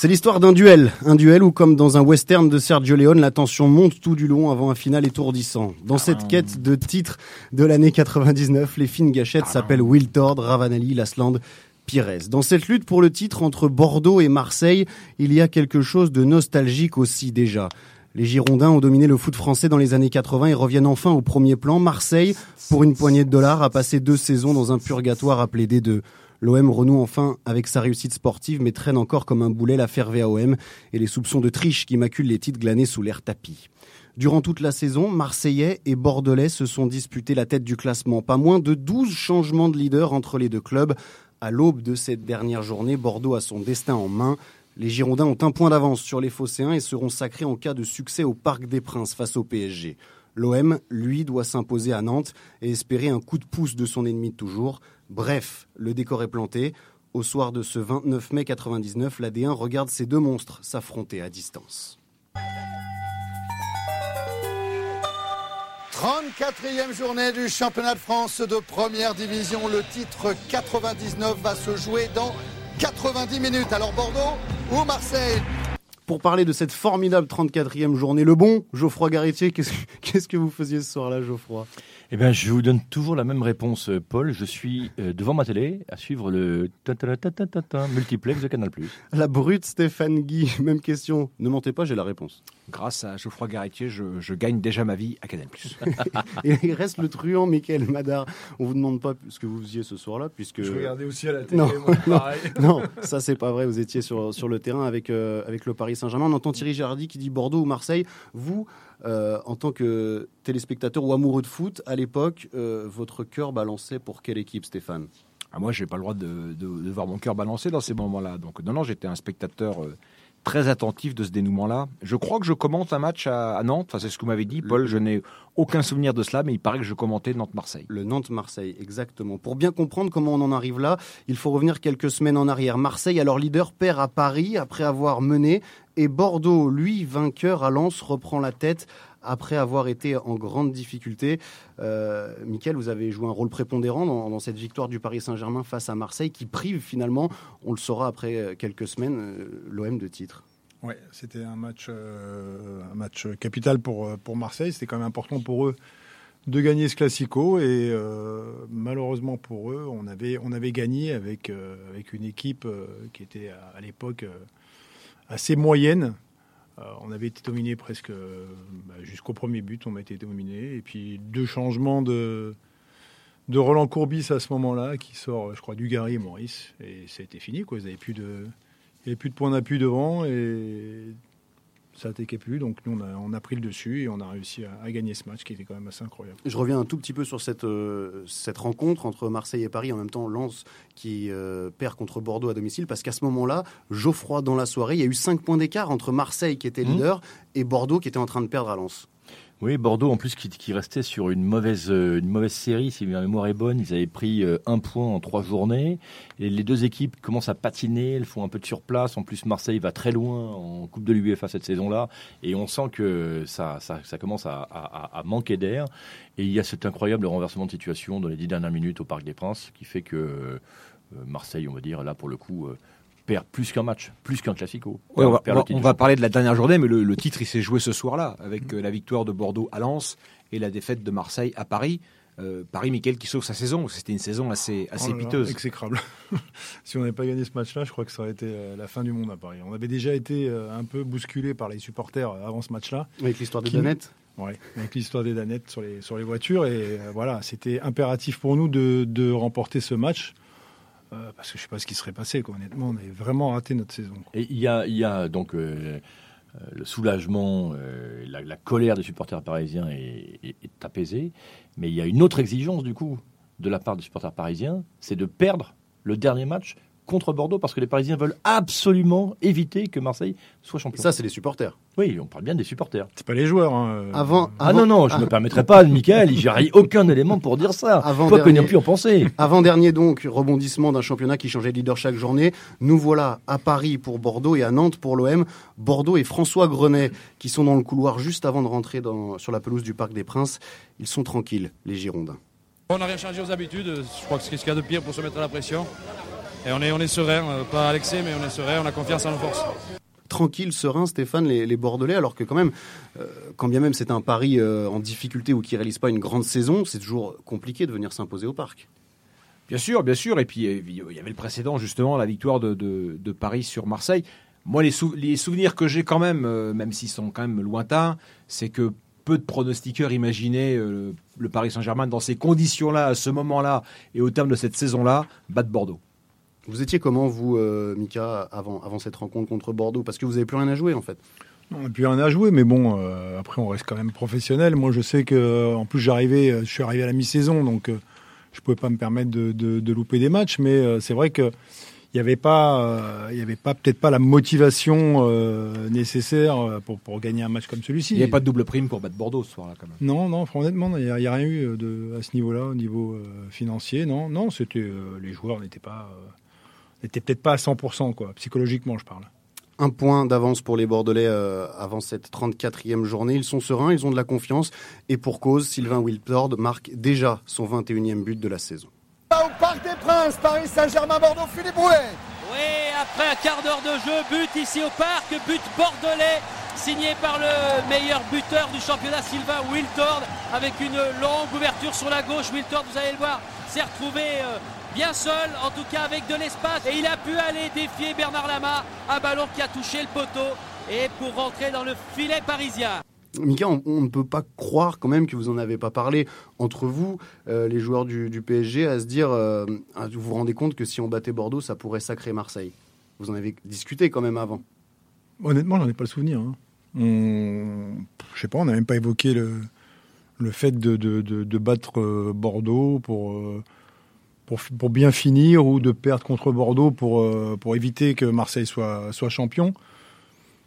C'est l'histoire d'un duel, un duel où comme dans un western de Sergio Leone, la tension monte tout du long avant un final étourdissant. Dans cette quête de titre de l'année 99, les fines gâchettes s'appellent Wiltord, Ravanelli, Lasland, Pires. Dans cette lutte pour le titre entre Bordeaux et Marseille, il y a quelque chose de nostalgique aussi déjà. Les Girondins ont dominé le foot français dans les années 80 et reviennent enfin au premier plan. Marseille, pour une poignée de dollars, a passé deux saisons dans un purgatoire appelé D2. L'OM renoue enfin avec sa réussite sportive, mais traîne encore comme un boulet l'affaire VAOM et les soupçons de triche qui maculent les titres glanés sous l'air tapis. Durant toute la saison, Marseillais et Bordelais se sont disputés la tête du classement. Pas moins de 12 changements de leader entre les deux clubs. À l'aube de cette dernière journée, Bordeaux a son destin en main. Les Girondins ont un point d'avance sur les Phocéens et seront sacrés en cas de succès au Parc des Princes face au PSG. L'OM, lui, doit s'imposer à Nantes et espérer un coup de pouce de son ennemi de toujours. Bref, le décor est planté. Au soir de ce 29 mai 99, l'AD1 regarde ces deux monstres s'affronter à distance. 34e journée du championnat de France de première division. Le titre 99 va se jouer dans 90 minutes. Alors Bordeaux ou Marseille? Pour parler de cette formidable 34e journée, le bon Geoffroy Garretier, qu'est-ce qu'est-ce que vous faisiez ce soir-là, Geoffroy? Eh bien, je vous donne toujours la même réponse, euh, Paul. Je suis euh, devant ma télé à suivre le multiplex de Canal+. La brute Stéphane Guy, même question. Ne mentez pas, j'ai la réponse. Grâce à Geoffroy Garretier, je, je gagne déjà ma vie à Canal+. Et il reste le truand Michael Madar. On vous demande pas ce que vous faisiez ce soir-là, puisque... aussi à la télé, Non, moi, non, pareil. non, ça c'est pas vrai. Vous étiez sur, sur le terrain avec, euh, avec le Paris Saint-Germain. On entend Thierry Girardi qui dit Bordeaux ou Marseille. Vous, euh, en tant que téléspectateur ou amoureux de foot, à l'époque, euh, votre cœur balançait pour quelle équipe, Stéphane? Ah, moi, j'ai pas le droit de, de- de voir mon cœur balancer dans ces moments-là. Donc, non, non, j'étais un spectateur euh, très attentif de ce dénouement-là. Je crois que je commente un match à, à Nantes. Enfin, c'est ce que vous m'avez dit, Paul. Je n'ai aucun souvenir de cela, mais il paraît que je commentais Nantes-Marseille. Le Nantes-Marseille, exactement. Pour bien comprendre comment on en arrive là, il faut revenir quelques semaines en arrière. Marseille, alors leader, perd à Paris après avoir mené. Et Bordeaux, lui, vainqueur à Lens, reprend la tête après avoir été en grande difficulté. Euh, vous avez joué un rôle prépondérant dans, cette victoire du Paris Saint-Germain face à Marseille qui prive finalement, on le saura après euh, quelques semaines, euh, l'OM de titre. Ouais, c'était un match, euh, un match capital pour, pour Marseille. C'était quand même important pour eux de gagner ce classico. Et malheureusement pour eux, on avait, on avait gagné avec, avec une équipe qui était à, l'époque assez moyenne. Euh, on avait été dominé presque euh, bah, jusqu'au premier but, on a été dominé. Et puis deux changements de, de Roland Courbis à ce moment-là, qui sort, je crois, Dugarry et Maurice. Et c'était fini, quoi. Ils n'avaient plus de. Il n'y avait plus de point d'appui devant et ça attaquait plus. Donc nous, on a, on a pris le dessus et on a réussi à, à gagner ce match qui était quand même assez incroyable. Je reviens un tout petit peu sur cette, euh, cette rencontre entre Marseille et Paris, en même temps Lens qui euh, perd contre Bordeaux à domicile, parce qu'à ce moment-là, Geoffroy, dans la soirée, il y a eu 5 points d'écart entre Marseille qui était Mmh. leader et Bordeaux qui était en train de perdre à Lens. Oui, Bordeaux en plus qui, restait sur une mauvaise, euh, une mauvaise série, si ma mémoire est bonne. Ils avaient pris euh, un point en trois journées. Et les deux équipes commencent à patiner, elles font un peu de surplace. En plus, Marseille va très loin en Coupe de l'UEFA cette saison-là. Et on sent que ça, ça, commence à, à- manquer d'air. Et il y a cet incroyable renversement de situation dans les dix dernières minutes au Parc des Princes qui fait que euh, Marseille, on va dire, là pour le coup, perd plus qu'un match, plus qu'un classico. Ouais, on va, on on parler de la dernière journée, mais le, le titre, il s'est joué ce soir-là, avec euh, la victoire de Bordeaux à Lens et la défaite de Marseille à Paris. Euh, Paris, Michael qui sauve sa saison. C'était une saison assez, assez Oh là là, piteuse. exécrable. si on n'avait pas gagné ce match-là, je crois que ça aurait été euh, la fin du monde à Paris. On avait déjà été euh, un peu bousculé par les supporters avant ce match-là. Avec l'histoire des Qui- Danettes. Ouais, avec l'histoire des danettes sur les, sur les voitures. Et voilà, c'était impératif pour nous de, de remporter ce match. Euh, parce que je sais pas ce qui serait passé, quoi. honnêtement. On avait vraiment raté notre saison. quoi. Et il y a, il y a donc euh, euh, le soulagement, euh, la, la colère des supporters parisiens est, est- est apaisée, mais il y a une autre exigence du coup de la part des supporters parisiens, c'est de perdre le dernier match contre Bordeaux parce que les Parisiens veulent absolument éviter que Marseille soit champion. Ça, c'est les supporters. Oui, on parle bien des supporters. C'est pas les joueurs. hein, euh, Avant, Ah avant- non, non, je ne me permettrai pas, Michael, j'aurais aucun élément pour dire ça. Avant Toi, dernier. ait pu en penser. Avant-dernier donc, rebondissement d'un championnat qui changeait de leader chaque journée. Nous voilà à Paris pour Bordeaux et à Nantes pour l'OM. Bordeaux et François Grenet qui sont dans le couloir juste avant de rentrer dans- sur la pelouse du Parc des Princes. Ils sont tranquilles, les Girondins. On n'a rien changé aux habitudes. Je crois que c'est ce qu'il y a de pire pour se mettre à la pression. Et on est, on est serein, euh, pas à l'excès, mais on est serein, on a confiance en nos forces. Tranquille, serein, Stéphane, les, Bordelais, alors que quand même, euh, quand bien même c'est un pari euh, en difficulté ou qui réalise pas une grande saison, c'est toujours compliqué de venir s'imposer au Parc. Bien sûr, bien sûr. Et puis, euh, il y avait le précédent, justement, la victoire de, Paris sur Marseille. Moi, les, sou- les souvenirs que j'ai quand même, euh, même s'ils sont quand même lointains, c'est que peu de pronostiqueurs imaginaient le Paris Saint-Germain dans ces conditions-là, à ce moment-là, et au terme de cette saison-là, battre Bordeaux. Vous étiez comment, vous, euh, Mika, avant, avant cette rencontre contre Bordeaux? Parce que vous n'avez plus rien à jouer, en fait. On n'a plus rien à jouer, mais bon, euh, après on reste quand même professionnel. Moi, je sais que, en plus, j'arrivais, euh, je suis arrivé à la mi-saison, donc euh, je pouvais pas me permettre de, de- de louper des matchs. Mais euh, c'est vrai que il n'y avait pas, euh, il y avait pas peut-être pas la motivation euh, nécessaire euh, pour, pour gagner un match comme celui-ci. Il n'y avait pas de double prime pour battre Bordeaux ce soir-là, quand même. Non, non, honnêtement, il n'y a, a rien eu euh, de, à ce niveau-là, au niveau euh, financier. Non, non, c'était euh, les joueurs n'étaient pas, n'étaient peut-être pas à 100%, quoi, psychologiquement, je parle. Un point d'avance pour les Bordelais euh, avant cette 34e journée. Ils sont sereins, ils ont de la confiance. Et pour cause, Sylvain Wiltord marque déjà son 21e but de la saison. Au Parc des Princes, Paris Saint-Germain-Bordeaux, Philippe Roulet. Oui, après un quart d'heure de jeu, but ici au parc, but bordelais, signé par le meilleur buteur du championnat, Sylvain Wiltord, avec une longue ouverture sur la gauche. Wiltord, vous allez le voir, s'est retrouvé euh, bien seul, en tout cas avec de l'espace, et il a pu aller défier Bernard Lama, un ballon qui a touché le poteau, et pour rentrer dans le filet parisien. Mika, on, on ne peut pas croire quand même que vous n'en avez pas parlé entre vous, euh, les joueurs du, du PSG, à se dire, euh, vous vous rendez compte que si on battait Bordeaux, ça pourrait sacrer Marseille. Vous en avez discuté quand même avant. Honnêtement, j'en ai pas le souvenir. hein. On, je sais pas, on n'a même pas évoqué le, le fait de, de, de- de battre euh, Bordeaux pour, euh, pour, pour bien finir ou de perdre contre Bordeaux pour, euh, pour éviter que Marseille soit, soit champion.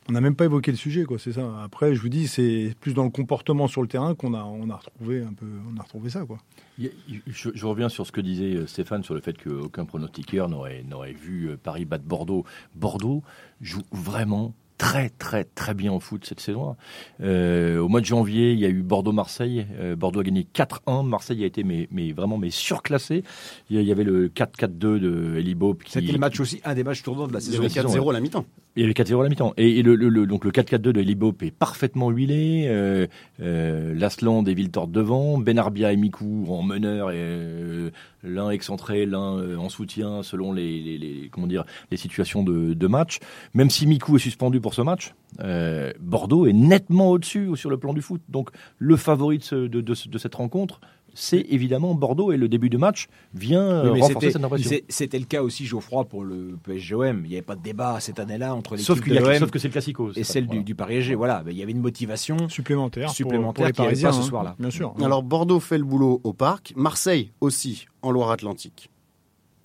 On n'a même pas évoqué le sujet, quoi. C'est ça. Après, je vous dis, c'est plus dans le comportement sur le terrain qu'on a, on a retrouvé un peu, on a retrouvé ça, quoi. Je reviens sur ce que disait euh, Stéphane sur le fait qu'aucun pronostiqueur n'aurait n'aurait vu euh, Paris battre Bordeaux. Bordeaux joue vraiment très très très bien au foot cette saison. Euh, au mois de janvier, il y a eu Bordeaux-Marseille. Euh, Bordeaux a gagné 4-1. Marseille a été mais, mais vraiment mais surclassé. Il y avait le 4-4-2 de Eli Bob qui C'était le match aussi, un des matchs tournants de la saison. avait saison, 4-0 à la mi-temps. il y avait 4-0 à la mi-temps. Et, et le, le- le- donc le 4-4-2 de Elibop est parfaitement huilé. Euh, euh, Lasland et Viltord devant. Benarbia et Mikou en meneur. Et, euh, l'un excentré, l'un euh, en soutien selon les, les- les- comment dire, les situations de, de match. Même si Mikou est suspendu pour ce match, euh, Bordeaux est nettement au-dessus sur le plan du foot. Donc le favori de, ce- de- de ce- de cette rencontre, c'est évidemment Bordeaux. Et le début de match vient Oui, mais renforcer c'était- cette impression. C'était le cas aussi, Geoffroy, pour le PSGOM. Il n'y avait pas de débat cette année-là entre Sauf, l'équipe qu'il de y a- l'OM sauf que c'est le classico. et ça. celle du, du Paris SG. Voilà, Mais il y avait une motivation. Supplémentaire. pour- Supplémentaire pour, les y avait Parisiens. pas ce hein, soir-là. Bien sûr. Alors Bordeaux fait le boulot au Parc, Marseille aussi en Loire-Atlantique.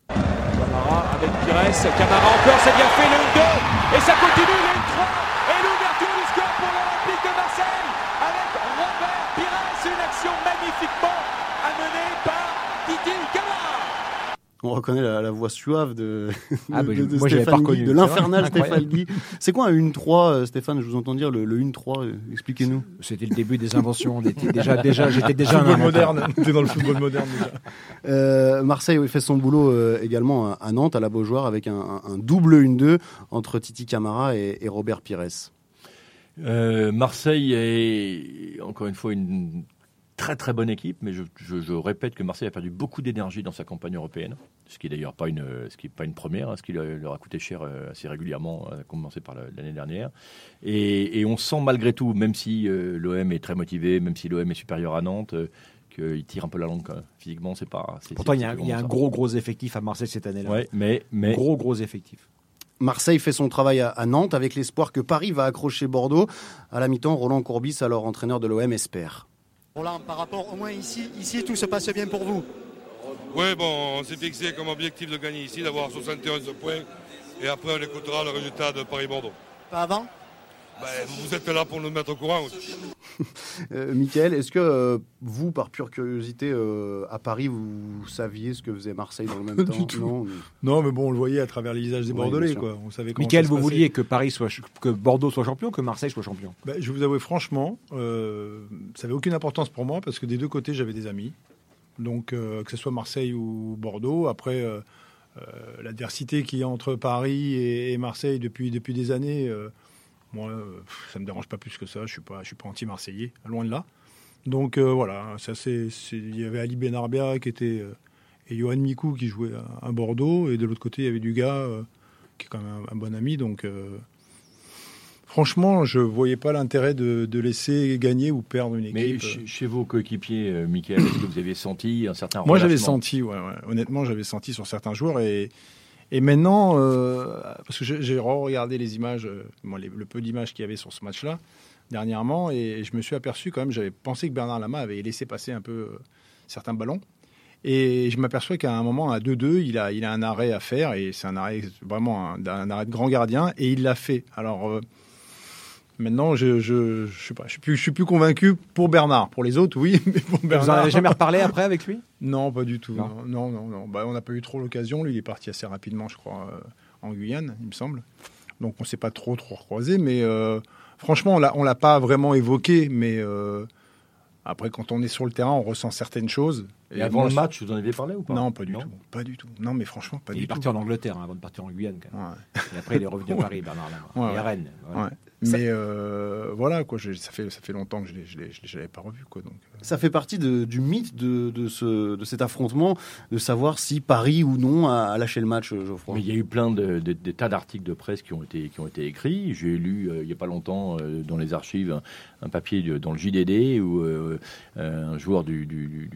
Camara avec Pires, Camara encore, c'est bien fait, le 1-2, et ça continue, On reconnaît la, la voix suave de, Ah, de, bah, de moi, j'avais Stéphane. Guy, de l'infernal Stéphane Guy. C'est quoi un 1-3, euh, Stéphane? Je vous entends dire le, le 1-3, euh, expliquez-nous. C'était le début des inventions. Était déjà, déjà, j'étais déjà un moderne. T'es dans le football moderne déjà. Euh, Marseille fait son boulot euh, également à, à Nantes, à la Beaujoire, avec un, un- un double 1-2 entre Titi Camara et, et Robert Pires. Euh, Marseille est encore une fois une très très bonne équipe, mais je, je, répète que Marseille a perdu beaucoup d'énergie dans sa campagne européenne, ce qui est d'ailleurs pas une, ce qui est pas une première, hein, ce qui leur a coûté cher euh, assez régulièrement, à commencer par l'année dernière. Et, et, on sent malgré tout, même si euh, l'OM est très motivé, même si l'OM est supérieur à Nantes, euh, qu'il tire un peu la langue. Physiquement, c'est pas. Pourtant, il y a, il y a un gros gros effectif à Marseille cette année-là. Ouais, mais, mais gros gros effectif. Marseille fait son travail à, Nantes avec l'espoir que Paris va accrocher Bordeaux. À la mi-temps, Roland Courbis, alors entraîneur de l'OM, espère. Roland, par rapport au moins ici, ici tout se passe bien pour vous Oui, bon, on s'est fixé comme objectif de gagner ici, d'avoir 71 points. Et après, on écoutera le résultat de Paris-Bordeaux. Pas avant? Ben, vous êtes là pour nous mettre au courant aussi. euh, Michael, est-ce que euh, vous, par pure curiosité, euh, à Paris, vous, saviez ce que faisait Marseille dans le même temps non, non, mais bon, on le voyait à travers les visages des Bordelais. Quoi. On savait Michael, vous vouliez que Paris soit, que Bordeaux soit champion, que Marseille soit champion? Ben, Je vous avoue franchement, euh, ça n'avait aucune importance pour moi parce que des deux côtés, j'avais des amis. Donc, que ce soit Marseille ou Bordeaux. Après, l'adversité qui y a entre Paris et, et, Marseille depuis, depuis des années moi, euh, ça me dérange pas plus que ça. Je suis pas, je suis pas anti-marseillais, loin de là. Donc euh, voilà, ça c'est, il y avait Ali Benarbia qui était euh, et Johan Mikou qui jouait à, Bordeaux et de l'autre côté il y avait du gars qui est quand même un, bon ami. Donc franchement, je voyais pas l'intérêt de, laisser gagner ou perdre une équipe. Mais chez, vos coéquipiers, Michael, est-ce que vous avez senti un certain Moi, j'avais senti, ouais, honnêtement, j'avais senti sur certains joueurs et et maintenant, euh, parce que j'ai regardé les images, euh, le peu d'images qu'il y avait sur ce match-là dernièrement, et je me suis aperçu quand même, j'avais pensé que Bernard Lama avait laissé passer un peu euh, certains ballons. Et je m'aperçois qu'à un moment, à 2-2, il a, il a un arrêt à faire, et c'est un arrêt vraiment un, arrêt de grand gardien, et il l'a fait. Alors, Maintenant, je je, je, sais pas, je suis plus, je suis plus convaincu pour Bernard. Pour les autres, oui, mais pour Bernard. Vous en avez jamais reparlé après avec lui? Non, pas du tout. Non, non, non. Bah, on n'a pas eu trop l'occasion. Lui, il est parti assez rapidement, je crois, euh, en Guyane, il me semble. Donc, on s'est pas trop trop recroisé. Mais euh, franchement, on l'a, on l'a pas vraiment évoqué. Mais euh, après, quand on est sur le terrain, on ressent certaines choses. Et, avant le match, vous en avez parlé ou pas? Non, pas du tout. Pas du tout. Non, mais franchement, pas il du tout. Il est parti en Angleterre hein, avant de partir en Guyane. Quand même. Et après, il est revenu à Paris, Bernard et à Rennes. Mais euh, voilà, quoi, ça, fait, ça fait longtemps que je ne l'avais pas revu. Quoi, donc, euh. Ça fait partie de, du mythe de, de, ce, de cet affrontement, de savoir si Paris ou non a, lâché le match, Geoffroy. Mais il y a eu plein de, de, tas d'articles de presse qui ont été, qui ont été écrits. J'ai lu euh, il n'y a pas longtemps dans les archives un, papier dans le JDD où un joueur du, du,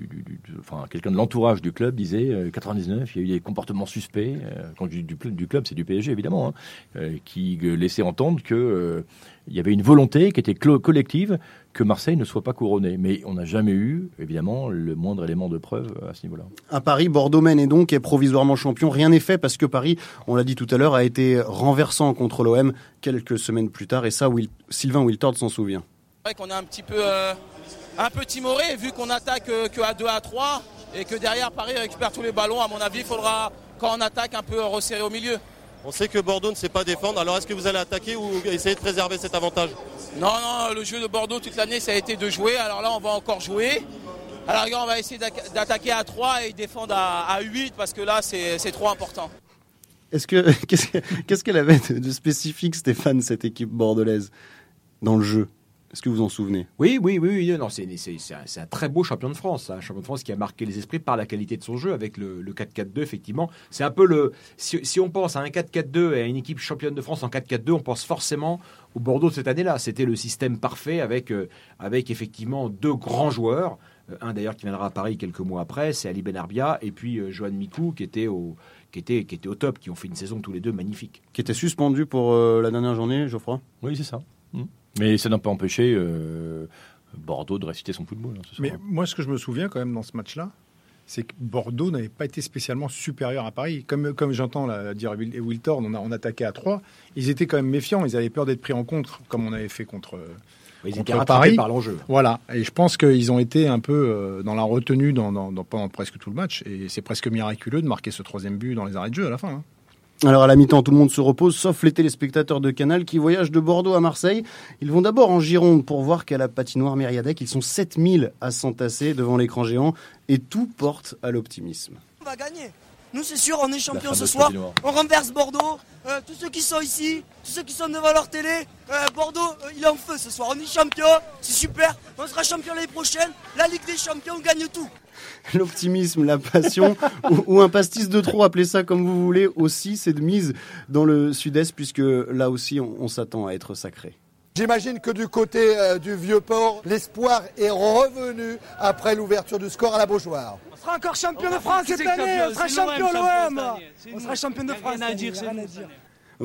enfin quelqu'un de l'entourage du club disait 99, il y a eu des comportements suspects. quand je dis du, du club, c'est du PSG évidemment, hein, qui laissait entendre que il y avait une volonté qui était collective que Marseille ne soit pas couronné. Mais on n'a jamais eu, évidemment, le moindre élément de preuve à ce niveau-là. À Paris, Bordeaux mène et donc est provisoirement champion. Rien n'est fait parce que Paris, on l'a dit tout à l'heure, a été renversant contre l'OM quelques semaines plus tard. Et ça, Sylvain Wiltord s'en souvient. C'est vrai qu'on est un petit peu, euh, un peu timoré vu qu'on attaque euh, que à 2 à 3 et que derrière Paris récupère tous les ballons. À mon avis, il faudra, quand on attaque, un peu resserrer au milieu. On sait que Bordeaux ne sait pas défendre, alors est-ce que vous allez attaquer ou essayer de préserver cet avantage? Non, non, le jeu de Bordeaux toute l'année ça a été de jouer, alors là on va encore jouer. Alors on va essayer d'attaquer à 3 et défendre à, 8 parce que là c'est trop important. Est-ce que qu'est-ce qu'elle avait de spécifique Stéphane cette équipe bordelaise dans le jeu? Est-ce que vous en souvenez? Oui, oui, oui. oui. Non, c'est, un, très beau champion de France. Un champion de France qui a marqué les esprits par la qualité de son jeu avec le, 4-4-2, effectivement. C'est un peu le. Si, on pense à un 4-4-2 et à une équipe championne de France en 4-4-2, on pense forcément au Bordeaux de cette année-là. C'était le système parfait avec, euh, avec effectivement deux grands joueurs. Euh, un d'ailleurs qui viendra à Paris quelques mois après, c'est Ali Benarbia, et puis euh, Johan Mikou qui était au. Qui était, qui était au top, qui ont fait une saison tous les deux magnifique. Qui était suspendu pour la dernière journée, Geoffroy? Oui, c'est ça. Mmh. Mais ça n'a pas empêché euh, Bordeaux de réciter son football. Hein, Mais moi, ce que je me souviens quand même dans ce match-là, c'est que Bordeaux n'avait pas été spécialement supérieur à Paris. Comme, comme j'entends dire Wiltord, on, a, on attaquait à 3. Ils étaient quand même méfiants, ils avaient peur d'être pris en contre, comme on avait fait contre, ils contre Paris. par l'enjeu. Voilà, et je pense qu'ils ont été un peu euh, dans la retenue dans, pendant presque tout le match, et c'est presque miraculeux de marquer ce troisième but dans les arrêts de jeu à la fin. Hein. Alors à la mi-temps, tout le monde se repose, sauf les téléspectateurs de Canal qui voyagent de Bordeaux à Marseille. Ils vont d'abord en Gironde pour voir qu'à la patinoire Myriadec, ils sont 7000 à s'entasser devant l'écran géant et tout porte à l'optimisme. On va gagner. Nous, c'est sûr, on est champion ce soir. patinoire. On renverse Bordeaux. Euh, tous ceux qui sont ici, tous ceux qui sont devant leur télé, euh, Bordeaux, euh, il est en feu ce soir. On est champion, c'est super. On sera champion l'année prochaine. La Ligue des champions, on gagne tout. L'optimisme, la passion ou, ou un pastis de trop, appelez ça comme vous voulez, aussi c'est de mise dans le sud-est puisque là aussi on, on s'attend à être sacré. J'imagine que du côté euh, du Vieux-Port, l'espoir est revenu après l'ouverture du score à la Beaujoire. On sera encore champion de France cette année. On sera champion l'OM. On sera champion de France. rien à dire,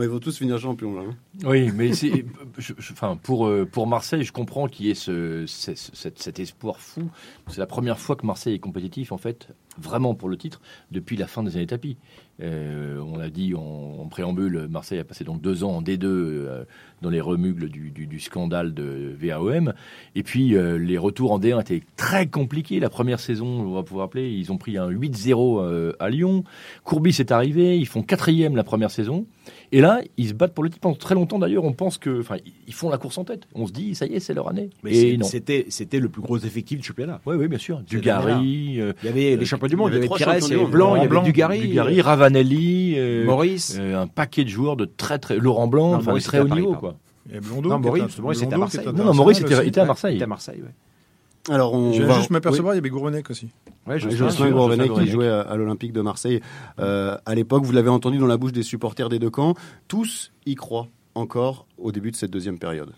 ils vont tous finir champions là. hein. Oui, mais enfin, pour, euh, pour Marseille, je comprends qu'il y ait ce, ce- cet, espoir fou. C'est la première fois que Marseille est compétitif, en fait, vraiment pour le titre, depuis la fin des années tapis. Euh, on l'a dit en, préambule, Marseille a passé donc deux ans en D2 euh, dans les remugles du, du- du scandale de VAOM. Et puis, euh, les retours en D1 étaient très compliqués. La première saison, on va pouvoir appeler, ils ont pris un 8-0 euh, à Lyon. Courbis est arrivé, ils font quatrième la première saison. Et là, ils se battent pour le titre. Pendant très longtemps, d'ailleurs, on pense que, enfin, ils font la course en tête. On se dit, ça y est, c'est leur année. Mais c'était c'était le plus gros effectif du championnat. Oui, oui, bien sûr. Dugarry. euh, Il y avait les champions du monde, il y avait trois Pires, il y avait du Blanc, il y avait Blanc, Dugarry, Dugarry, euh, Ravanelli, euh, Maurice. euh, un paquet de joueurs de très très Laurent Blanc, Non, enfin Maurice très haut Paris, niveau quoi. Et Blondeau, Non, qui Maurice, était- Maurice était à Marseille. Non, non, Maurice international était, était à. Marseille. Il était à Marseille, ouais. Alors on Je viens va juste m'apercevoir, il y avait Gourvenec aussi. Ouais, Oui, Jocelyn, Jocelyn Jocelyn qui jouait à, à l'Olympique de Marseille euh, à l'époque. Vous l'avez entendu dans la bouche des supporters des deux camps. Tous y croient encore au début de cette deuxième période.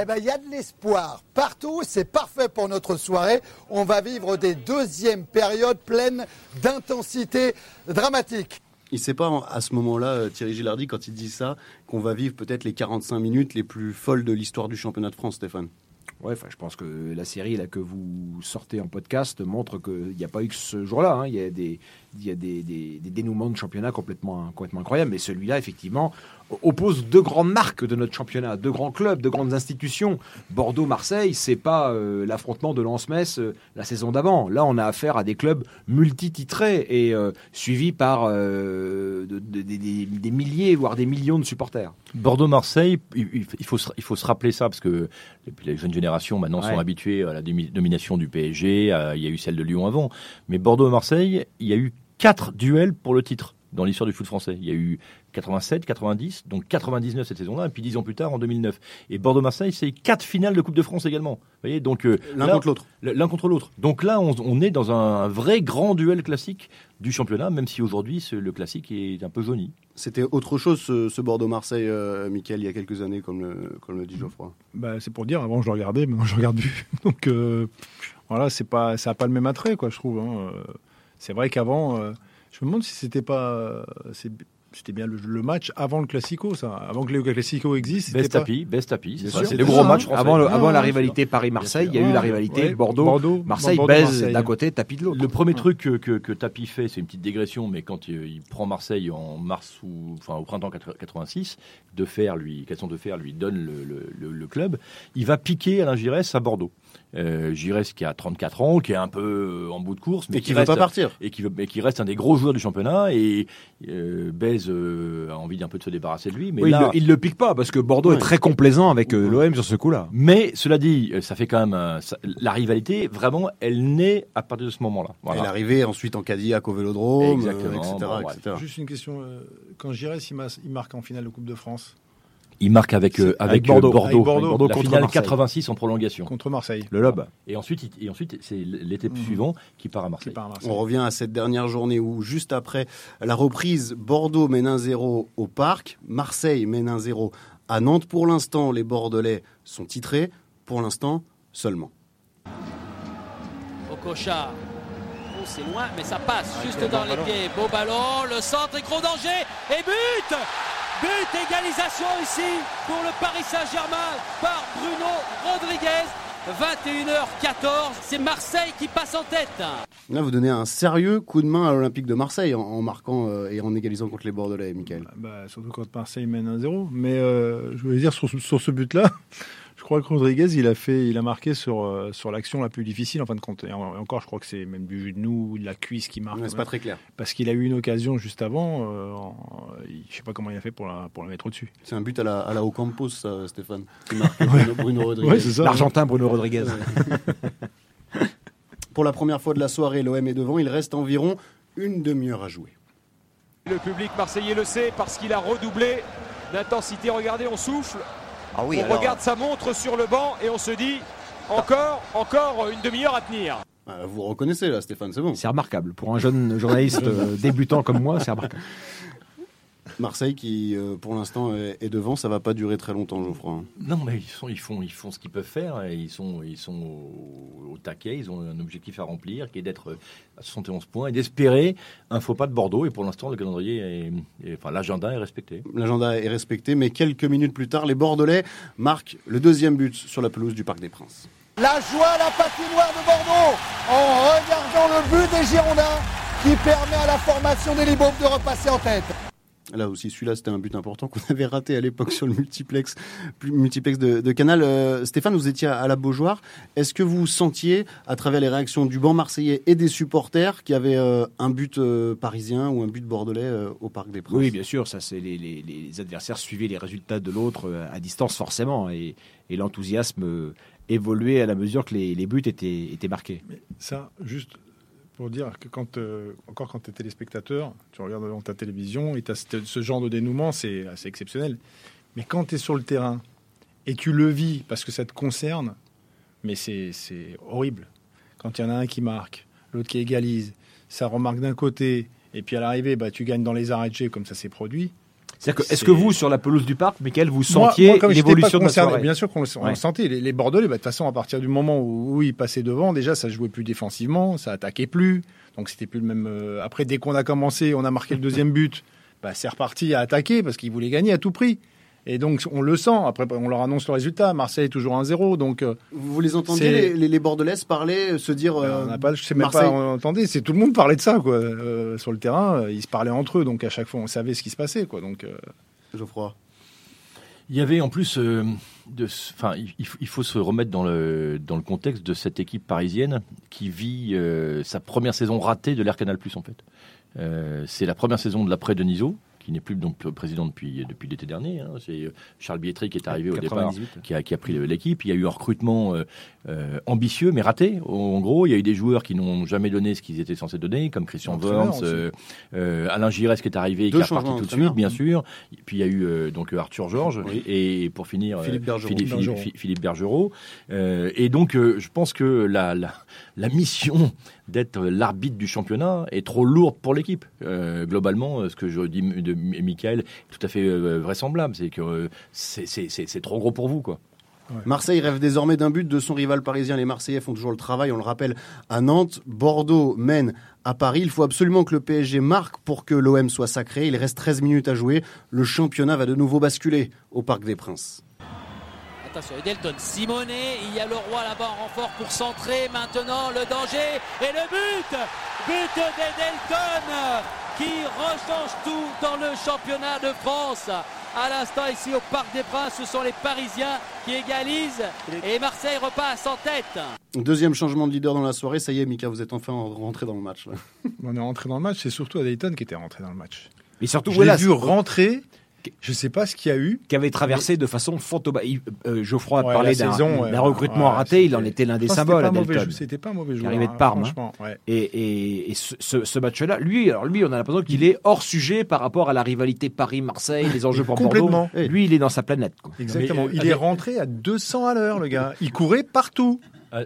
Eh ben, il y a de l'espoir partout. C'est parfait pour notre soirée. On va vivre des deuxièmes périodes pleines d'intensité dramatique. Il ne sait pas en- à ce moment-là, euh, Thierry Gilardi, quand il dit ça, qu'on va vivre peut-être les 45 minutes les plus folles de l'histoire du championnat de France, Stéphane. Ouais, je pense que la série que vous sortez en podcast montre qu'il n'y a pas eu que ce jour-là. hein. Il y a, des dénouements de championnat complètement, complètement incroyables. Mais celui-là, effectivement, oppose deux grandes marques de notre championnat, deux grands clubs, deux grandes institutions. Bordeaux-Marseille, c'est pas euh, l'affrontement de Lens-Metz euh, la saison d'avant. Là, on a affaire à des clubs multititrés et euh, suivis par de- de- des- milliers, voire des millions de supporters. Bordeaux-Marseille, il, faut se, il faut se rappeler ça parce que les, les jeunes générations maintenant Ouais. sont habituées à la domination du PSG. à- il y a eu celle de Lyon avant, mais Bordeaux-Marseille, il y a eu quatre duels pour le titre dans l'histoire du foot français. Il y a eu 87, 90, donc 99 cette saison-là, et puis dix ans plus tard en 2009. Et Bordeaux-Marseille, c'est quatre finales de Coupe de France également. Vous voyez, donc euh, L'un contre l'autre. L'un contre l'autre. Donc là, on, on est dans un, vrai grand duel classique du championnat, même si aujourd'hui le classique est un peu jauni. C'était autre chose ce, ce Bordeaux-Marseille, euh, Mickaël, il y a quelques années, comme le, comme le dit Geoffroy. Bah, c'est pour dire, avant je le regardais, maintenant je regarde plus. Donc euh, voilà, c'est pas, ça n'a pas le même attrait, quoi, je trouve. hein. Euh, C'est vrai qu'avant, euh, je me demande si c'était pas, euh, c'était bien le, le match avant le Classico, ça, avant que le Classico existe. Best pas- tapis, best tapis, c'est le gros ça, match français. Avant, le- Ouais, avant ouais, la rivalité Paris-Marseille, il y a eu Ouais, la rivalité ouais. Bordeaux. Bordeaux, Marseille Bordeaux, baise d'un côté, tapis de l'autre. Le premier truc que, que, fait, c'est une petite dégression, mais quand il, il prend Marseille en mars ou enfin au printemps 80 86, de fer lui, Casson de fer lui donne le, le- le- le club, il va piquer Alain Giresse à Bordeaux. Euh, Giresse qui a 34 ans, qui est un peu euh, en bout de course, mais Et qui veut pas partir. et qui, veut, mais qui reste un des gros joueurs du championnat et euh, Baise euh, a envie d'un peu de se débarrasser de lui, mais Oui, là, il, ne le pique pas parce que Bordeaux Ouais. est très complaisant avec euh, l'OM sur ce coup-là. mais cela dit, ça fait quand même un- ça- la rivalité vraiment, elle naît à partir de ce moment-là. Voilà. Elle est arrivée ensuite en Cadillac au Vélodrome, Exactement, euh, etc. bon, bref. etc. Juste une question, quand Giresse il, il marque en finale de Coupe de France Il marque avec, euh, avec, avec Bordeaux. euh, Bordeaux, Avec Bordeaux. la contre finale Marseille. 86 en prolongation. contre Marseille, Le lob. Et ensuite, et ensuite c'est l'été Mhm. suivant qui part à Marseille. pas à Marseille. On revient à cette dernière journée où, juste après la reprise, Bordeaux mène 1-0 au Parc, Marseille mène 1-0 à Nantes. Pour l'instant, les Bordelais sont titrés. Pour l'instant, seulement. Okocha. Oh, c'est loin, mais ça passe juste dans les pieds. Beau ballon, le centre est gros danger. Et but But, égalisation ici pour le Paris Saint-Germain par Bruno Rodriguez. 21h14, c'est Marseille qui passe en tête. Là, vous donnez un sérieux coup de main à l'Olympique de Marseille en, en marquant euh, et en égalisant contre les Bordelais, Michael. Bah, surtout quand Marseille mène 1-0. Mais euh, je voulais dire sur, ce- sur ce but-là, crois que Rodriguez, il a fait, il a marqué sur euh, sur l'action la plus difficile en fin de compte. Et en- et encore, je crois que c'est même du genou, de la cuisse qui marque. C'est pas très clair. Parce qu'il a eu une occasion juste avant. euh, en- je sais pas comment il a fait pour la pour la mettre au-dessus. C'est un but à la, à la Ocampos, ça, Stéphane, qui marque Bruno, Bruno Rodriguez. Ouais. L'Argentin Bruno Rodriguez. Pour la première fois de la soirée, l'OM est devant. Il reste environ une demi-heure à jouer. Le public marseillais le sait parce qu'il a redoublé d'intensité. Regardez, on souffle. Ah oui, on alors- regarde sa montre sur le banc et on se dit encore, encore une demi-heure à tenir. Ah, Vous reconnaissez là, Stéphane, c'est bon. C'est remarquable. Pour un jeune journaliste euh, débutant comme moi, c'est remarquable. Marseille qui, euh, pour l'instant, est, est devant, ça va pas durer très longtemps, Geoffroy. hein. Non, mais ils, sont, ils, font, ils font ce qu'ils peuvent faire. Et ils sont, ils sont au, au taquet. Ils ont un objectif à remplir qui est d'être à 71 points et d'espérer un faux pas de Bordeaux. Et pour l'instant, le calendrier, est, est- enfin, l'agenda est respecté. L'agenda est respecté, mais quelques minutes plus tard, les Bordelais marquent le deuxième but sur la pelouse du Parc des Princes. La joie à la patinoire de Bordeaux en regardant le but des Girondins qui permet à la formation des Libaumes de repasser en tête. Là aussi, celui-là, c'était un but important qu'on avait raté à l'époque sur le multiplex, de, de Canal. Euh, Stéphane, vous étiez à la Beaujoire. Est-ce que vous sentiez, à travers les réactions du banc marseillais et des supporters, qu'il y avait euh, un but euh, parisien ou un but bordelais euh, au Parc des Princes? Oui, bien sûr, ça c'est les, les- les adversaires suivaient les résultats de l'autre à distance forcément et, et l'enthousiasme évoluait à la mesure que les, les buts étaient, étaient marqués. Ça, juste pour dire que quand, euh, encore quand tu es téléspectateur, tu regardes devant ta télévision et tu as ce genre de dénouement, c'est assez exceptionnel. Mais quand tu es sur le terrain et tu le vis parce que ça te concerne, mais c'est horrible. Quand il y en a un qui marque, l'autre qui égalise, ça remarque d'un côté, et puis à l'arrivée, bah, tu gagnes dans les arrêts de jeu comme ça s'est produit. C'est-à-dire que, C'est- est-ce que vous, sur la pelouse du parc, Michael, vous sentiez l'évolution de la soirée Bien sûr qu'on le, on Ouais. le sentait. Les, les Bordelais, bah, de toute façon, à partir du moment où, où ils passaient devant, déjà, ça jouait plus défensivement, ça attaquait plus. Donc, c'était plus le même. euh, Après, dès qu'on a commencé, on a marqué le deuxième but, bah, c'est reparti à attaquer parce qu'ils voulaient gagner à tout prix. Et donc, on le sent. Après, on leur annonce le résultat. Marseille est toujours 1-0. Donc, euh, Vous les entendiez, les, les, les Bordelais parler, se dire. euh, on n'a pas, je sais même Marseille- pas, on entendait, c'est tout le monde parlait de ça, quoi. Euh, sur le terrain, euh, ils se parlaient entre eux. Donc, à chaque fois, on savait ce qui se passait, quoi. Donc, euh, Geoffroy. Il y avait en plus, euh, de, enfin, il, il faut- se remettre dans le, dans le contexte de cette équipe parisienne qui vit euh, sa première saison ratée de l'Air Canal Plus en fait. Euh, c'est la première saison de l'après Denisot qui n'est plus donc président depuis depuis l'été dernier. hein. C'est euh, Charles Bietri qui est arrivé au départ, 98. qui a, qui a pris l'équipe. Il y a eu un recrutement euh, euh, ambitieux mais raté. En gros, il y a eu des joueurs qui n'ont jamais donné ce qu'ils étaient censés donner, comme Christian Worms, euh, euh, Alain Giresse qui est arrivé, et Deux qui est reparti tout de suite, bien sûr. Puis il y a eu euh, donc Arthur Georges Oui. et, et pour finir Philippe Bergerot. Philippe, Philippe- Bergerot. Philippe- Philippe Bergerot. Euh, et donc, euh, je pense que la, la, la mission d'être l'arbitre du championnat est trop lourde pour l'équipe. Euh, globalement, euh, ce que je dis de Michael est tout à fait euh, vraisemblable. C'est que euh, c'est- c'est c'est- c'est trop gros pour vous, quoi. Marseille rêve désormais d'un but de son rival parisien. Les Marseillais font toujours le travail, on le rappelle, à Nantes. Bordeaux mène à Paris. Il faut absolument que le PSG marque pour que l'OM soit sacré. Il reste 13 minutes à jouer. Le championnat va de nouveau basculer au Parc des Princes. Attention, Edelton, Simonet, il y a le roi là-bas en renfort pour centrer. Maintenant, le danger et le but But d'Edelton qui rechange tout dans le championnat de France. À l'instant, ici au Parc des Princes, ce sont les Parisiens qui égalisent et Marseille repasse en tête. Deuxième changement de leader dans la soirée. Ça y est, Mika, vous êtes enfin rentré dans le match. là. on est rentré dans le match. C'est surtout Adeyton qui était rentré dans le match. Mais surtout, Je voilà, l'ai vu rentrer. Je sais pas ce qu'il y a eu. qui avait traversé de façon fantômatique. Euh, Geoffroy a Ouais, parlé la d'un ouais, recrutement ouais, raté, il en était l'un des symboles, c'était pas un mauvais Adelton. jou- C'était pas un mauvais qui joueur. arrivait de hein, Parme. hein. Et, et- et ce, match-là, lui, alors lui, on a l'impression qu'il est hors sujet par rapport à la rivalité Paris-Marseille, les enjeux pour Complètement. Bordeaux. Lui, il est dans sa planète. quoi. Exactement. Mais, euh, il avec- est rentré à 200 à l'heure, le gars. Il courait partout.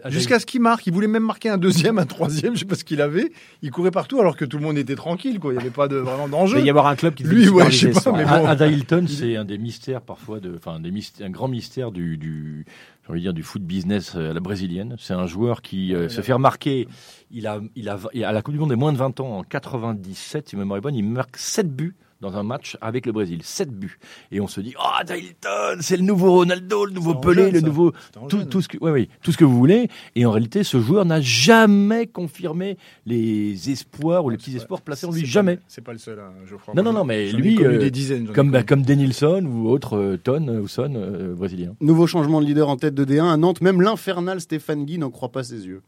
Jusqu'à ce qu'il marque. Il voulait même marquer un deuxième, un troisième, je sais pas ce qu'il avait. Il courait partout alors que tout le monde était tranquille, quoi. Il n'y avait pas de, vraiment Il d'enjeu. va y avoir un club qui devait Lui, ouais, je sais pas, mais bon. Ada Hilton, c'est un des mystères parfois de, enfin des mystères, un grand mystère du, du j'ai envie de dire du foot business euh, à la brésilienne. C'est un joueur qui euh, se fait remarquer. Il a, il a, il a- à la Coupe du Monde des moins de 20 ans en 97, si ma mémoire est bonne, il marque 7 buts dans un match avec le Brésil, 7 buts. Et on se dit, oh, Ada Hilton, c'est le nouveau Ronaldo, le nouveau Pelé, jeune, le nouveau, tout, tout ce que, ouais, oui, tout ce que vous voulez. Et en réalité, ce joueur n'a jamais confirmé les espoirs ou les petits espoirs placés en lui, jamais. C'est pas le seul, hein, Geoffroy. Non, non, non, mais lui, euh, des dizaines. comme, bah, comme Denilson ou autre euh, Ton ou Son euh, brésilien. Nouveau changement de leader en tête de D1 à Nantes. Même l'infernal Stéphane Guy n'en croit pas ses yeux.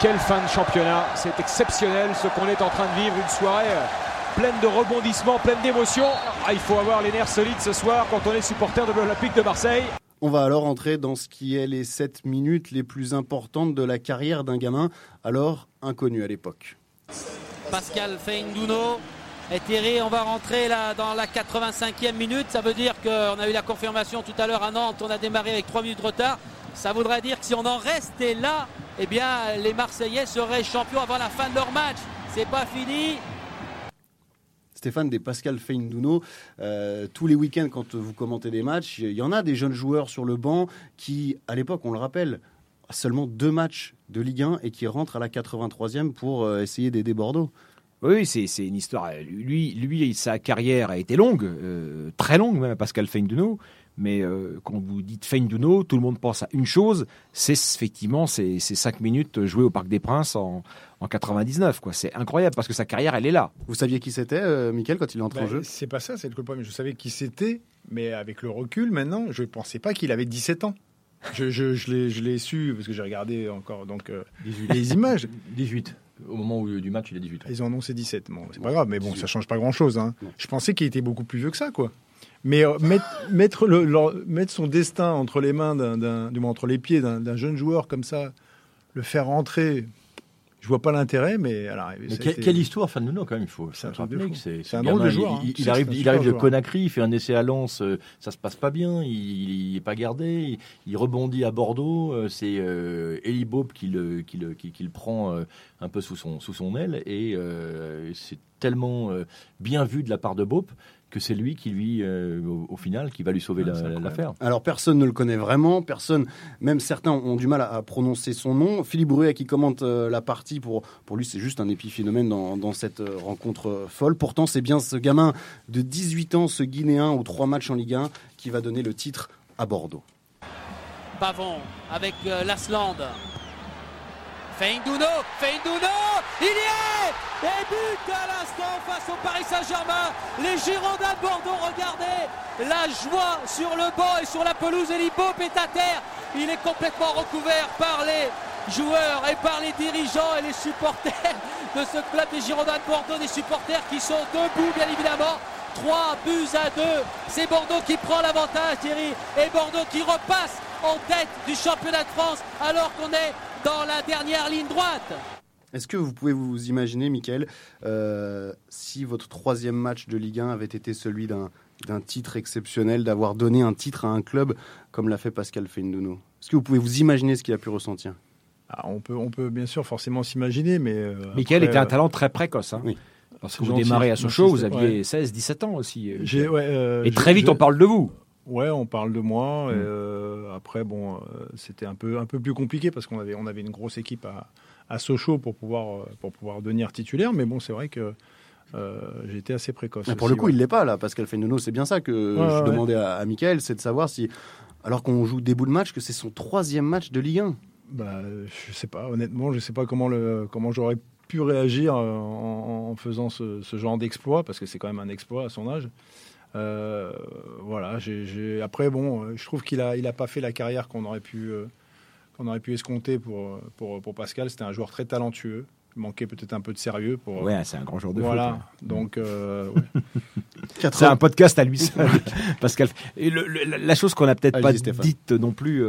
Quelle fin de championnat, c'est exceptionnel ce qu'on est en train de vivre, une soirée euh, pleine de rebondissements, pleine d'émotions. Ah, il faut avoir les nerfs solides ce soir quand on est supporter de l'Olympique de Marseille. On va alors entrer dans ce qui est les 7 minutes les plus importantes de la carrière d'un gamin, alors inconnu à l'époque. Pascal Feinduno Et Thierry, on va rentrer là dans la 85e minute. Ça veut dire qu'on a eu la confirmation tout à l'heure à Nantes. On a démarré avec 3 minutes de retard. Ça voudrait dire que si on en restait là, eh bien, les Marseillais seraient champions avant la fin de leur match. C'est pas fini. Stéphane, des Pascal Feindouno, euh, tous les week-ends quand vous commentez des matchs, il y en a des jeunes joueurs sur le banc qui, à l'époque, on le rappelle, seulement deux matchs de Ligue 1 et qui rentrent à la 83e pour euh, essayer d'aider Bordeaux. Oui, c'est, c'est une histoire. Lui, lui, sa carrière a été longue, euh, très longue même, Pascal Feindouno. Mais euh, quand vous dites Feindouno, tout le monde pense à une chose, c'est effectivement ces, ces cinq minutes jouées au Parc des Princes en, en 99. Quoi. C'est incroyable parce que sa carrière, elle est là. Vous saviez qui c'était, euh, Michael, quand il est entré en Bah, jeu? C'est pas ça, c'est le problème. Je savais qui c'était, mais avec le recul maintenant, je ne pensais pas qu'il avait 17 ans. Je, je, je l'ai- je l'ai su parce que j'ai regardé encore donc euh, les images. 18. Au moment où, du match, il est 18. Ils ont annoncé 17. Bon, c'est pas grave, mais bon, ça change pas grand chose. Je pensais qu'il était beaucoup plus vieux que ça, quoi. Mais euh, mettre, mettre, le, leur- mettre son destin entre les mains, d'un, d'un- du moins entre les pieds d'un, d'un jeune joueur comme ça, le faire rentrer, je vois pas l'intérêt, mais alors. Mais quelle, été- quelle histoire, fan nous, quand même, il faut C'est un c'est un drôle de joueur, Il, hein. arrive, il de. Conakry, il fait un essai à Lens, euh, ça se passe pas bien, il n'est pas gardé, il, il rebondit à Bordeaux, euh, c'est euh, Eli Bob qui le, qui le, qui, qui le prend euh, un peu sous son, sous son aile, et c'est tellement bien vu de la part de Bob que c'est lui qui lui, euh, au, au final, qui va lui sauver Ah, la- l'affaire. Alors personne ne le connaît vraiment, personne, même certains ont du mal à, à prononcer son nom. Philippe Bruet qui commente euh, la partie, pour, pour lui c'est juste un épiphénomène dans, dans cette euh, rencontre euh, folle. Pourtant c'est bien ce gamin de 18 ans, ce Guinéen aux trois matchs en Ligue 1, qui va donner le titre à Bordeaux. Pavon avec euh, Lasland. Feindouno, Feindouno, il y est Et but à l'instant face au Paris Saint-Germain. Les Girondins de Bordeaux, regardez la joie sur le banc et sur la pelouse. Eli est à terre. Il est complètement recouvert par les joueurs et par les dirigeants et les supporters de ce club des Girondins de Bordeaux, des supporters qui sont debout bien évidemment. 3 buts à 2. C'est Bordeaux qui prend l'avantage, Thierry. Et Bordeaux qui repasse en tête du championnat de France alors qu'on est dans la dernière ligne droite. Est-ce que vous pouvez vous imaginer, Michael, euh, si votre troisième match de Ligue 1 avait été celui d'un d'un titre exceptionnel, d'avoir donné un titre à un club comme l'a fait Pascal Feindouno Est-ce que vous pouvez vous imaginer ce qu'il a pu ressentir? Ah, on, peut, on peut bien sûr forcément s'imaginer, mais. euh, après, était un euh, talent très précoce. Hein. Oui. Parce que C'est vous gentil, démarrez à Sochaux, vous aviez ouais. 16-17 ans aussi. euh, J'ai- ouais, euh, Et très vite, on parle de vous. Ouais, on parle de moi. Mm. et, euh, après, bon, euh, c'était un peu, un peu plus compliqué parce qu'on avait, on avait une grosse équipe à, à Sochaux pour pouvoir, euh, pour pouvoir devenir titulaire. Mais bon, c'est vrai que euh, j'étais assez précoce. Mais Pour aussi, le coup, ouais. il l'est pas là, Pascal Feindouno. C'est bien ça que Ouais, je ouais. demandais à, à Michael, c'est de savoir si, alors qu'on joue des bouts de match, que c'est son troisième match de Ligue 1. Bah, je sais pas, honnêtement, je sais pas comment, le, comment j'aurais pu réagir en, en faisant ce, ce genre d'exploit, parce que c'est quand même un exploit à son âge. Euh, voilà, j'ai, j'ai- après, bon, euh, je trouve qu'il a, il a pas fait la carrière qu'on aurait pu, euh, qu'on aurait pu escompter pour, pour, pour Pascal. C'était un joueur très talentueux. Il manquait peut-être un peu de sérieux pour. Ouais, c'est un grand joueur de voilà. foot, ouais. Donc, euh, ouais. C'est un podcast à lui seul, Pascal. Et le- le- la chose qu'on n'a peut-être pas Stéphane. dite non plus,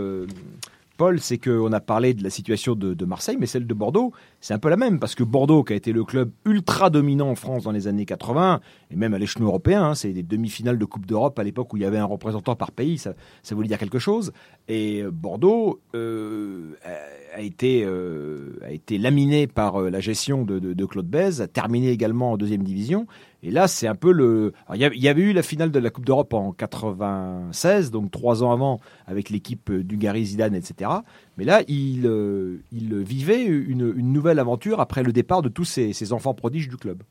C'est qu'on a parlé de la situation de, Marseille, mais celle de Bordeaux, c'est un peu la même, parce que Bordeaux, qui a été le club ultra dominant en France dans les années 80, et même à l'échelon européen, hein, c'est des demi-finales de Coupe d'Europe à l'époque où il y avait un représentant par pays, ça, voulait dire quelque chose. Et euh, Bordeaux euh, a, a été, euh, a été laminé par la gestion de Claude Bèze, a terminé également en deuxième division. Et là, c'est un peu le. Il y, avait- il y avait eu la finale de la Coupe d'Europe en 96, donc trois ans avant, avec l'équipe euh, d'Ungary, Zidane, etc. Mais là, il, euh, il vivait une, une nouvelle aventure après le départ de tous ces, ces enfants prodiges du club.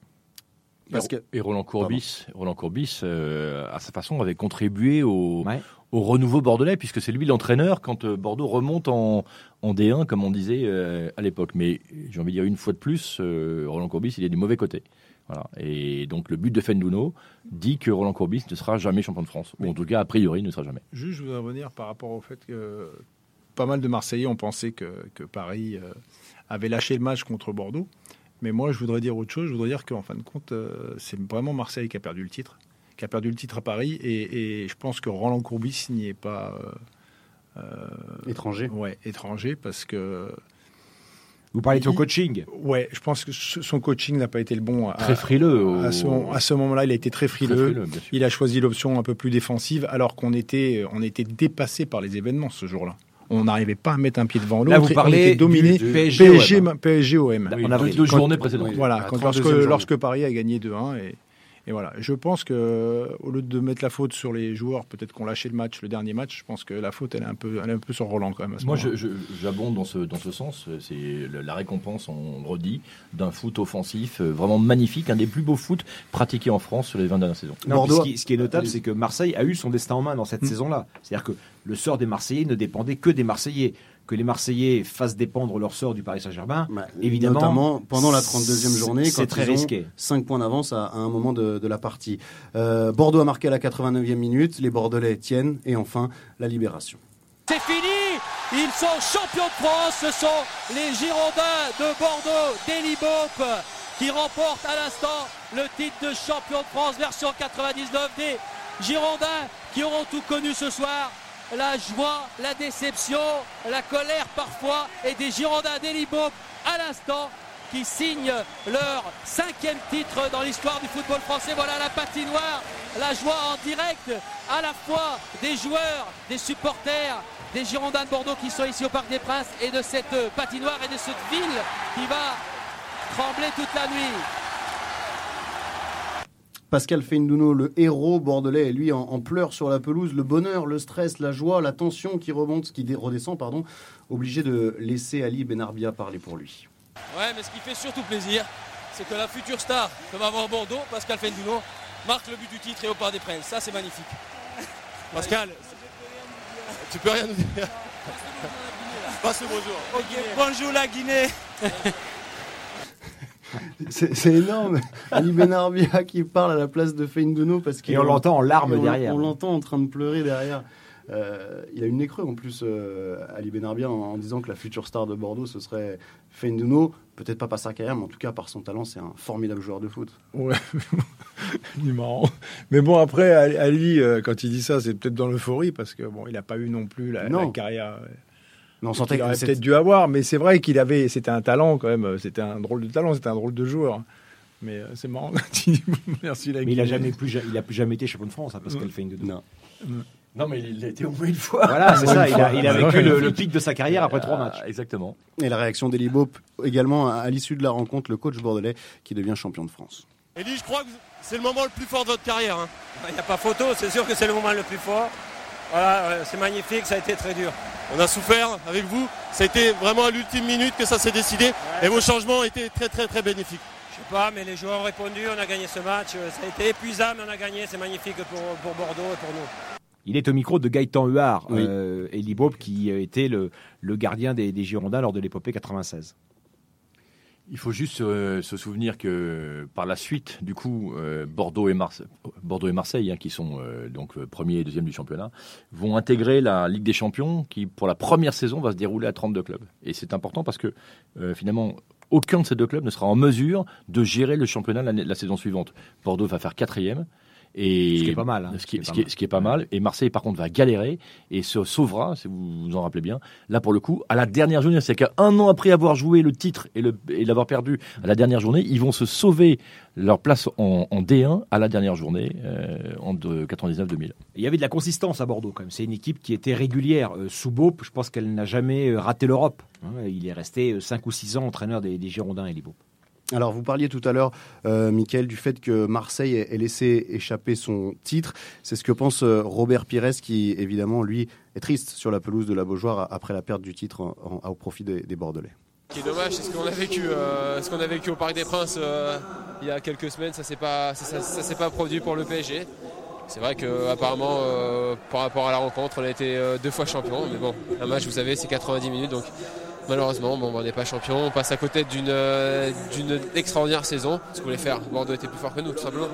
Parce que- Et Roland Courbis, Roland Courbis euh, à sa façon, avait contribué au, au renouveau bordelais, puisque c'est lui l'entraîneur quand Bordeaux remonte en, en D1, comme on disait euh, à l'époque. Mais j'ai envie de dire une fois de plus, euh, Roland Courbis, il est du mauvais côté. Voilà. Et donc le but de Fendouno dit que Roland Courbis ne sera jamais champion de France. Ou en tout cas, a priori, il ne sera jamais. Juste, je voudrais revenir par rapport au fait que pas mal de Marseillais ont pensé que, que Paris euh, avait lâché le match contre Bordeaux. Mais moi, je voudrais dire autre chose. Je voudrais dire qu'en fin de compte, euh, c'est vraiment Marseille qui a perdu le titre, qui a perdu le titre à Paris. Et, et je pense que Roland Courbis n'y est pas euh, euh, Étranger. Ouais, étranger, parce que Vous parlez de son coaching. Ouais, je pense que son coaching n'a pas été le bon. À, Très frileux au- À ce, à ce moment-là, il a été très frileux. Très il a choisi l'option un peu plus défensive, alors qu'on était, on était dépassé par les événements ce jour-là. On n'arrivait pas à mettre un pied devant l'autre. Là, vous on parlez était dominé du PSG OM. PSG, PSG OM. Oui, En avril. deux Quand- journées précédentes. Voilà, À quand- 32e lorsque, journée. lorsque Paris a gagné 2-1 et, et voilà. Je pense que au lieu de mettre la faute sur les joueurs, peut-être qu'on lâchait le match, le dernier match. Je pense que la faute, elle est un peu, elle est un peu sur Roland quand même. à ce Moi, j'abonde dans ce, dans ce sens. C'est la récompense, on redit, d'un foot offensif euh, vraiment magnifique, un des plus beaux foot pratiqués en France sur les 20 dernières saisons. Non, ce, qui, ce qui est notable, c'est que Marseille a eu son destin en main dans cette saison-là. C'est-à-dire que le sort des Marseillais ne dépendait que des Marseillais. Que les Marseillais fassent dépendre leur sort du Paris Saint-Germain, évidemment. Notamment pendant la 32e journée, c'est quand très ils ont risqué. 5 points d'avance à, à un moment de, de la partie. Euh, Bordeaux a marqué à la 89e minute, les Bordelais tiennent, et enfin la libération. C'est fini Ils sont champions de France, ce sont les Girondins de Bordeaux, d'Elibop, qui remportent à l'instant le titre de champion de France version 99 des Girondins qui auront tout connu ce soir. La joie, la déception, la colère parfois, et des Girondins d'Elibop à l'instant qui signent leur cinquième titre dans l'histoire du football français. Voilà la patinoire, la joie en direct à la fois des joueurs, des supporters, des Girondins de Bordeaux qui sont ici au Parc des Princes et de cette patinoire et de cette ville qui va trembler toute la nuit. Pascal Feindouno, le héros bordelais, est lui en, en pleurs sur la pelouse. Le bonheur, le stress, la joie, la tension qui remonte, qui redescend, pardon, obligé de laisser Ali Benarbia parler pour lui. Ouais, mais ce qui fait surtout plaisir, c'est que la future star que va avoir Bordeaux, Pascal Fenduno, marque le but du titre et au Parc des Princes. Ça, c'est magnifique. Pascal, tu peux rien nous dire Passe le bonjour. bonjour la Guinée. C'est énorme. Ali Benarbia qui parle à la place de Feindouno parce qu'il Et on l'entend en larmes on- derrière. On l'entend en train de pleurer derrière. Euh, il a eu le nez creux en plus, euh, Ali Benarbia, en, en disant que la future star de Bordeaux, ce serait Feindouno. Peut-être pas par sa carrière, mais en tout cas par son talent, c'est un formidable joueur de foot. Ouais, il est marrant. Mais bon, après, Ali, euh, quand il dit ça, c'est peut-être dans l'euphorie, parce que bon, il n'a pas eu non plus la, Non. la carrière Mais on sentait qu'il aurait peut-être dû avoir. Mais c'est vrai qu'il avait, c'était un talent quand même. C'était un drôle de talent, c'était un drôle de joueur. Mais euh, c'est marrant merci la Mais il a jamais plus, il a plus jamais été champion de France, hein, Pascal Feindouno. Non. Non, mais il l'a été au moins une fois. Voilà, c'est ça. une Il a, fois. il a vécu le, le pic de sa carrière après trois matchs. Ah, Exactement. Et la réaction d'Eli Bop également à, à l'issue de la rencontre, le coach bordelais qui devient champion de France. Elie, je crois que c'est le moment le plus fort de votre carrière. hein. Il n'y a pas photo, c'est sûr que c'est le moment le plus fort. Voilà, c'est magnifique, ça a été très dur. On a souffert avec vous. Ça a été vraiment à l'ultime minute que ça s'est décidé. Et vos changements ont été très très très bénéfiques. Je sais pas, mais les joueurs ont répondu, on a gagné ce match. Ça a été épuisant, mais on a gagné, c'est magnifique pour, pour Bordeaux et pour nous. Il est au micro de Gaëtan Huard, Oui. euh, Elie Bob, qui était le, le gardien des, des Girondins lors de l'épopée 96. Il faut juste euh, se souvenir que par la suite, du coup, euh, Bordeaux et, Marseille, hein, qui sont euh, donc premier et deuxième du championnat, vont intégrer la Ligue des Champions, qui pour la première saison va se dérouler à 32 clubs. Et c'est important parce que finalement, aucun de ces deux clubs ne sera en mesure de gérer le championnat la saison suivante. Bordeaux va faire quatrième. Et Ce qui est pas mal, hein. Ce qui, Ce qui est ce pas qui est- mal. ce qui est pas mal. Et Marseille, par contre, va galérer et se sauvera, si vous vous en rappelez bien. Là, pour le coup, à la dernière journée, c'est qu'un an après avoir joué le titre et, le- et l'avoir perdu à la dernière journée, ils vont se sauver leur place en, en D1 à la dernière journée, euh, en de 99-2000. Il y avait de la consistance à Bordeaux quand même. C'est une équipe qui était régulière. Euh, sous Bob, je pense qu'elle n'a jamais euh, raté l'Europe. hein. Il est resté 5 ou 6 ans entraîneur des, des Girondins et Bob. Alors, vous parliez tout à l'heure, euh, Mickaël, du fait que Marseille ait laissé échapper son titre. C'est ce que pense euh, Robert Pires, qui, évidemment, lui, est triste sur la pelouse de la Beaujoire après la perte du titre au profit des, Bordelais. Ce qui est dommage, c'est ce qu'on a vécu, euh, ce a vécu au Parc des Princes euh, il y a quelques semaines. Ça ça s'est pas produit pour le PSG. C'est vrai que apparemment, par rapport à la rencontre, on a été deux fois champion. Mais bon, un match, vous savez, c'est 90 minutes, donc malheureusement, bon, on n'est pas champion. On passe à côté d'une euh, d'une extraordinaire saison. Ce qu'on voulait faire, Bordeaux était plus fort que nous, tout simplement.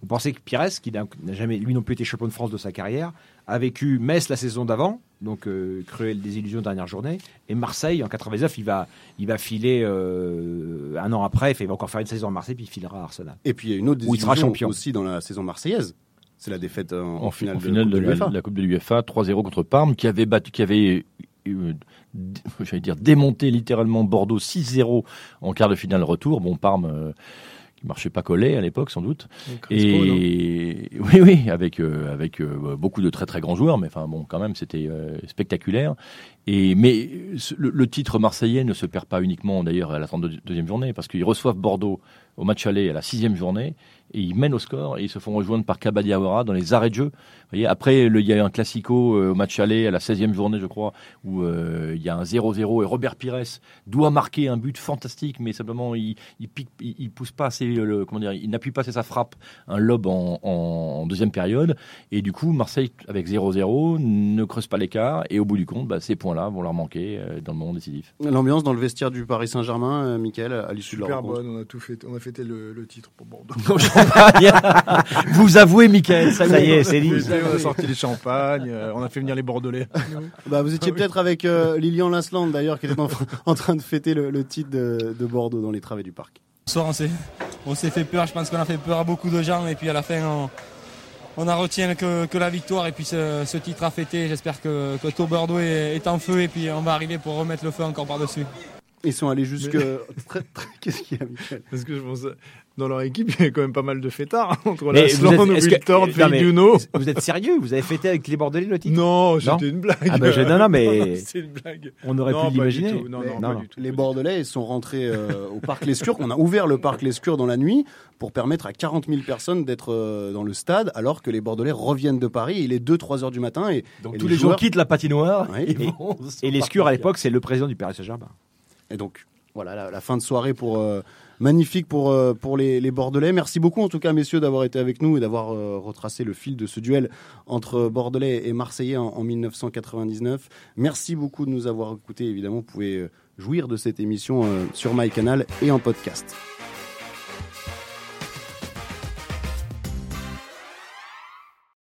Vous pensez que Pires, qui n'a jamais lui non plus été champion de France de sa carrière, a vécu Metz la saison d'avant, donc euh, cruelle désillusion dernière journée, et Marseille en 99, il va, il va filer euh, un an après, il va encore faire une saison à Marseille, puis il filera à Arsenal. Et puis, il y a une autre Où il sera désillusion champion. aussi dans la saison marseillaise. C'est la défaite en, en, finale, en finale de, de, Coupe de la, l'UEFA. de la Coupe de l'UEFA, 3-0 contre Parme, qui avait battu, qui avait euh, j'allais dire démonté littéralement Bordeaux 6-0 en quart de finale retour. Bon, Parme euh, qui marchait pas collé à l'époque sans doute. Et oui, oui, avec euh, avec beaucoup de très très grands joueurs, mais enfin bon, quand même, c'était spectaculaire. Mais le, titre marseillais ne se perd pas uniquement d'ailleurs à la 32e journée, parce qu'ils reçoivent Bordeaux au match aller à la sixième journée et ils mènent au score et ils se font rejoindre par Kabadiawara dans les arrêts de jeu. Après, il y a eu un classico euh, au match aller à la 16e journée, je crois, où euh, il y a un 0-0 et Robert Pires doit marquer un but fantastique, mais simplement il, pique, il, pousse pas assez, le, comment dire, il n'appuie pas assez sa frappe, un lob en, deuxième période. Et du coup, Marseille, avec 0-0, ne creuse pas l'écart et au bout du compte, bah, ces points-là vont leur manquer euh, dans le moment décisif. L'ambiance dans le vestiaire du Paris Saint-Germain, euh, Michael, à l'issue de la Super bonne, on a tout fait, on a fêté le, le titre pour Bordeaux. Vous avouez, Michael, ça y est, c'est dit. On a sorti les champagnes, euh, on a fait venir les Bordelais. Bah, vous étiez peut-être avec euh, Lilian Lasland d'ailleurs, qui était en, en train de fêter le, le titre de, de Bordeaux dans les travées du parc. Ce soir, on s'est, on s'est fait peur. Je pense qu'on a fait peur à beaucoup de gens. Et puis à la fin, on, on a retient que, que la victoire. Et puis ce, ce titre à fêter. J'espère que, que est, est en feu. Et puis on va arriver pour remettre le feu encore par-dessus. Ils sont allés jusque. très- très- Qu'est-ce qu'il y a, Michael Parce que je pense, dans leur équipe, il y a quand même pas mal de fêtards entre Mais la vous êtes- Slan, est-ce que- Wiltord, non, Felipe mais Duno. Vous êtes sérieux Vous avez fêté avec les Bordelais le titre? Non, c'était une blague. Ah bah, je- non, non, mais C'est une blague. on aurait Non, pu l'imaginer. Non, Mais- non, pas du tout. Les Bordelais sont rentrés euh, au parc Lescure. On a ouvert le parc Lescure dans la nuit pour permettre à 40 000 personnes d'être euh, dans le stade, alors que les Bordelais reviennent de Paris. Il est 2-3 heures du matin et, Donc et tous les gens joueurs- quittent la patinoire. Ouais. et Et- Et les Scurs à l'époque, c'est le président du Paris Saint-Germain. Et donc, voilà, la, la fin de soirée pour euh, magnifique pour, euh, les, Bordelais. Merci beaucoup, en tout cas, messieurs, d'avoir été avec nous et d'avoir euh, retracé le fil de ce duel entre Bordelais et Marseillais en, en 1999. Merci beaucoup de nous avoir écoutés. Évidemment, vous pouvez euh, jouir de cette émission sur MyCanal et en podcast.